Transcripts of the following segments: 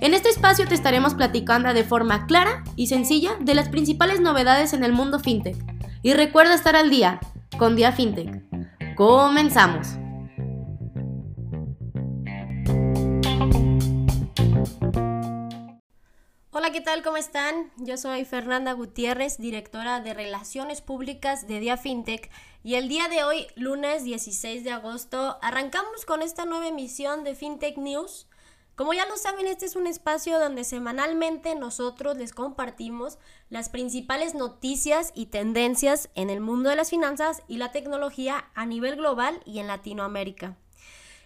En este espacio te estaremos platicando de forma clara y sencilla de las principales novedades en el mundo FinTech. Y recuerda estar al día con Dia FinTech. Comenzamos. Hola, ¿qué tal? ¿Cómo están? Yo soy Fernanda Gutiérrez, directora de Relaciones Públicas de Dia FinTech. Y el día de hoy, lunes 16 de agosto, arrancamos con esta nueva emisión de FinTech News. Como ya lo saben, este es un espacio donde semanalmente nosotros les compartimos las principales noticias y tendencias en el mundo de las finanzas y la tecnología a nivel global y en Latinoamérica.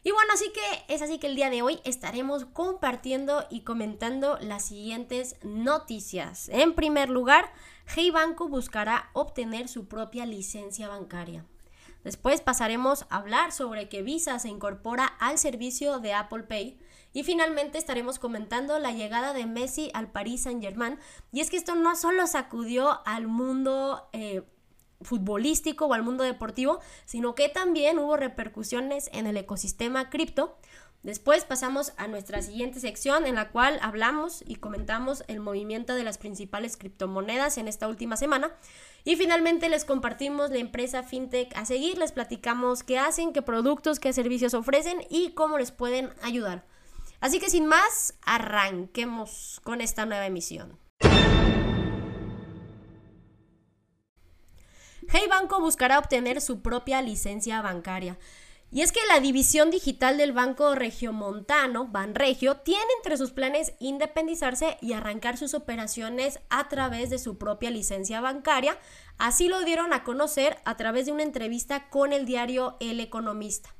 Y bueno, así que es así que el día de hoy estaremos compartiendo y comentando las siguientes noticias. En primer lugar, Hey Banco buscará obtener su propia licencia bancaria. Después pasaremos a hablar sobre que Visa se incorpora al servicio de Apple Pay. Y finalmente estaremos comentando la llegada de Messi al Paris Saint Germain. Y es que esto no solo sacudió al mundo eh, futbolístico o al mundo deportivo, sino que también hubo repercusiones en el ecosistema cripto. Después pasamos a nuestra siguiente sección en la cual hablamos y comentamos el movimiento de las principales criptomonedas en esta última semana. Y finalmente les compartimos la empresa FinTech a seguir, les platicamos qué hacen, qué productos, qué servicios ofrecen y cómo les pueden ayudar. Así que sin más, arranquemos con esta nueva emisión. Hey Banco buscará obtener su propia licencia bancaria. Y es que la división digital del Banco Regiomontano, Banregio, tiene entre sus planes independizarse y arrancar sus operaciones a través de su propia licencia bancaria. Así lo dieron a conocer a través de una entrevista con el diario El Economista.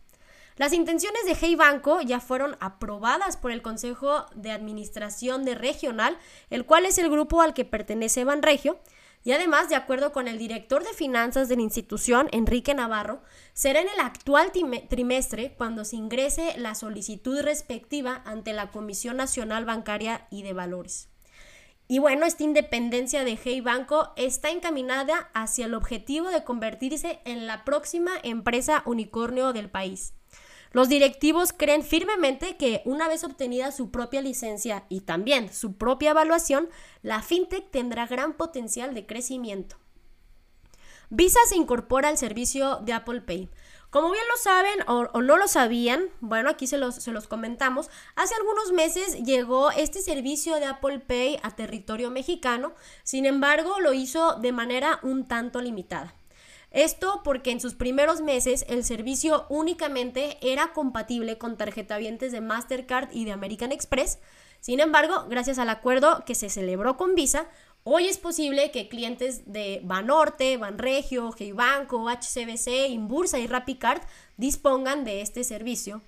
Las intenciones de Hey Banco ya fueron aprobadas por el Consejo de Administración de Regional, el cual es el grupo al que pertenece Banregio, y además, de acuerdo con el director de finanzas de la institución, Enrique Navarro, será en el actual trimestre cuando se ingrese la solicitud respectiva ante la Comisión Nacional Bancaria y de Valores. Y bueno, esta independencia de Hey Banco está encaminada hacia el objetivo de convertirse en la próxima empresa unicornio del país. Los directivos creen firmemente que una vez obtenida su propia licencia y también su propia evaluación, la fintech tendrá gran potencial de crecimiento. Visa se incorpora al servicio de Apple Pay. Como bien lo saben o, no lo sabían, bueno, aquí se los, se los comentamos, hace algunos meses llegó este servicio de Apple Pay a territorio mexicano, sin embargo lo hizo de manera un tanto limitada. Esto porque en sus primeros meses el servicio únicamente era compatible con tarjetavientes de Mastercard y de American Express. Sin embargo, gracias al acuerdo que se celebró con Visa, hoy es posible que clientes de Banorte, Banregio, Banco, HCBC, Inbursa y RappiCard dispongan de este servicio.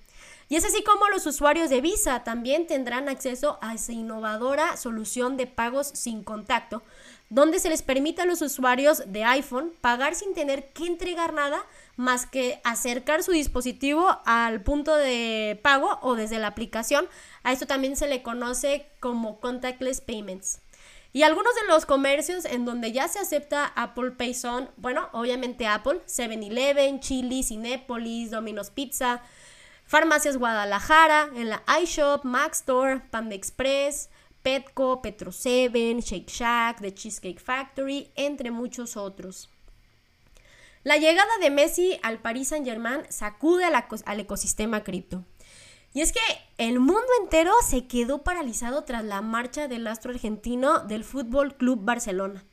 Y es así como los usuarios de Visa también tendrán acceso a esa innovadora solución de pagos sin contacto, donde se les permite a los usuarios de iPhone pagar sin tener que entregar nada más que acercar su dispositivo al punto de pago o desde la aplicación. A esto también se le conoce como contactless payments. Y algunos de los comercios en donde ya se acepta Apple Pay son, bueno, obviamente Apple, 7-Eleven, Chili, Cinépolis, Domino's Pizza, Farmacias Guadalajara, en la iShop, Mac Store, Panda Express, Petco, Petro 7, Shake Shack, The Cheesecake Factory, entre muchos otros. La llegada de Messi al Paris Saint-Germain sacude al ecosistema cripto. Y es que el mundo entero se quedó paralizado tras la marcha del astro argentino del Fútbol Club Barcelona.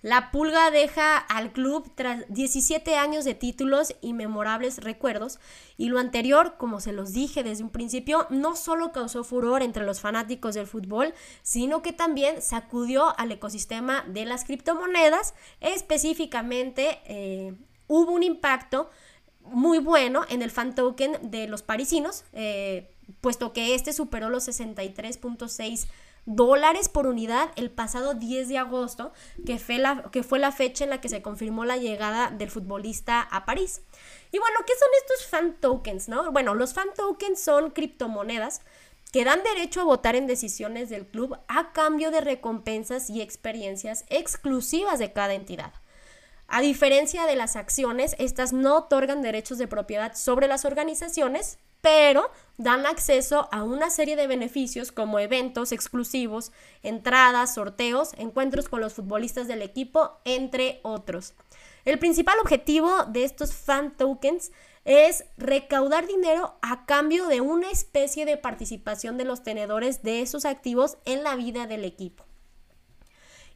La Pulga deja al club tras 17 años de títulos y memorables recuerdos, y lo anterior, como se los dije desde un principio, no solo causó furor entre los fanáticos del fútbol, sino que también sacudió al ecosistema de las criptomonedas, específicamente eh, hubo un impacto muy bueno en el fan token de los parisinos, eh, puesto que este superó los 63.6 dólares por unidad el pasado 10 de agosto, que fue, la, que fue la fecha en la que se confirmó la llegada del futbolista a París. Y bueno, ¿qué son estos fan tokens? No? Bueno, los fan tokens son criptomonedas que dan derecho a votar en decisiones del club a cambio de recompensas y experiencias exclusivas de cada entidad. A diferencia de las acciones, estas no otorgan derechos de propiedad sobre las organizaciones, pero dan acceso a una serie de beneficios como eventos exclusivos, entradas, sorteos, encuentros con los futbolistas del equipo, entre otros. El principal objetivo de estos fan tokens es recaudar dinero a cambio de una especie de participación de los tenedores de esos activos en la vida del equipo.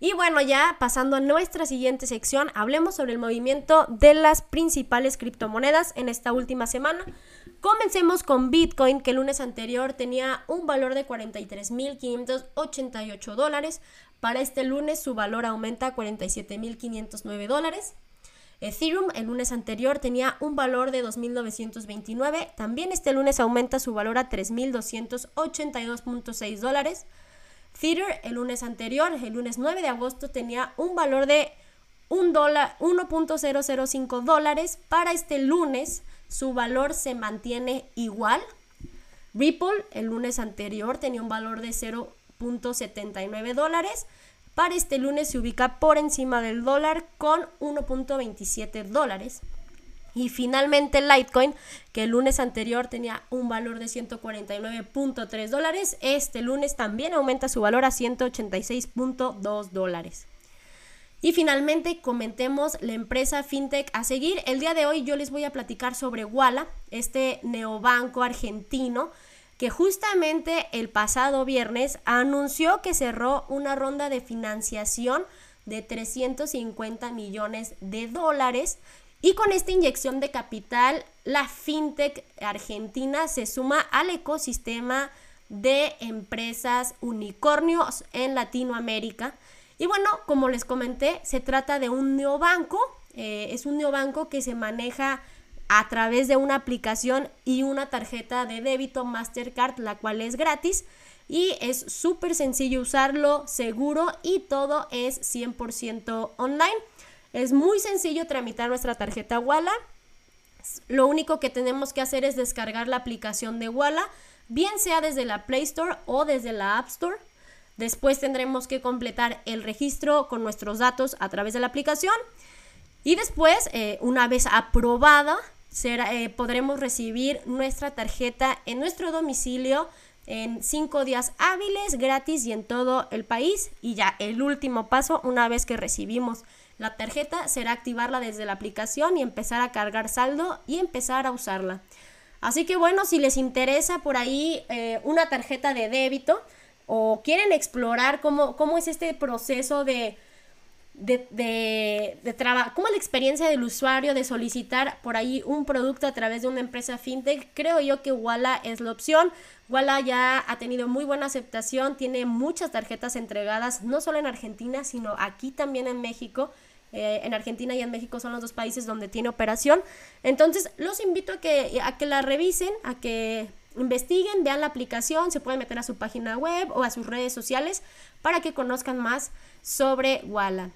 Y bueno, ya pasando a nuestra siguiente sección, hablemos sobre el movimiento de las principales criptomonedas en esta última semana. Comencemos con Bitcoin, que el lunes anterior tenía un valor de 43.588 dólares. Para este lunes su valor aumenta a 47.509 dólares. Ethereum el lunes anterior tenía un valor de 2.929. También este lunes aumenta su valor a 3.282.6 dólares. Theater el lunes anterior, el lunes 9 de agosto, tenía un valor de 1.005 dólares. Para este lunes su valor se mantiene igual. Ripple el lunes anterior tenía un valor de 0.79 dólares. Para este lunes se ubica por encima del dólar con 1.27 dólares. Y finalmente Litecoin, que el lunes anterior tenía un valor de 149.3 dólares, este lunes también aumenta su valor a 186.2 dólares. Y finalmente comentemos la empresa FinTech a seguir. El día de hoy yo les voy a platicar sobre Walla, este neobanco argentino que justamente el pasado viernes anunció que cerró una ronda de financiación de 350 millones de dólares y con esta inyección de capital, la fintech argentina se suma al ecosistema de empresas unicornios en Latinoamérica. Y bueno, como les comenté, se trata de un neobanco. Eh, es un neobanco que se maneja a través de una aplicación y una tarjeta de débito Mastercard, la cual es gratis. Y es súper sencillo usarlo, seguro y todo es 100% online. Es muy sencillo tramitar nuestra tarjeta Walla. Lo único que tenemos que hacer es descargar la aplicación de Walla, bien sea desde la Play Store o desde la App Store. Después tendremos que completar el registro con nuestros datos a través de la aplicación. Y después, eh, una vez aprobada, eh, podremos recibir nuestra tarjeta en nuestro domicilio en cinco días hábiles, gratis y en todo el país. Y ya el último paso, una vez que recibimos la tarjeta será activarla desde la aplicación y empezar a cargar saldo y empezar a usarla. Así que bueno, si les interesa por ahí eh, una tarjeta de débito o quieren explorar cómo, cómo es este proceso de, de, de, de trabajo, cómo es la experiencia del usuario de solicitar por ahí un producto a través de una empresa fintech, creo yo que Walla es la opción. Walla ya ha tenido muy buena aceptación, tiene muchas tarjetas entregadas, no solo en Argentina, sino aquí también en México. Eh, en Argentina y en México son los dos países donde tiene operación. Entonces, los invito a que, a que la revisen, a que investiguen, vean la aplicación, se pueden meter a su página web o a sus redes sociales para que conozcan más sobre Walla.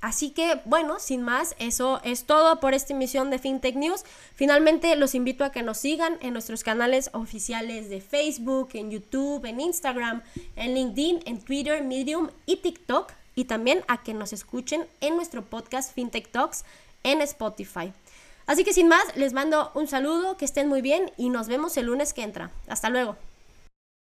Así que, bueno, sin más, eso es todo por esta emisión de FinTech News. Finalmente, los invito a que nos sigan en nuestros canales oficiales de Facebook, en YouTube, en Instagram, en LinkedIn, en Twitter, Medium y TikTok y también a que nos escuchen en nuestro podcast FinTech Talks en Spotify. Así que sin más, les mando un saludo, que estén muy bien y nos vemos el lunes que entra. Hasta luego.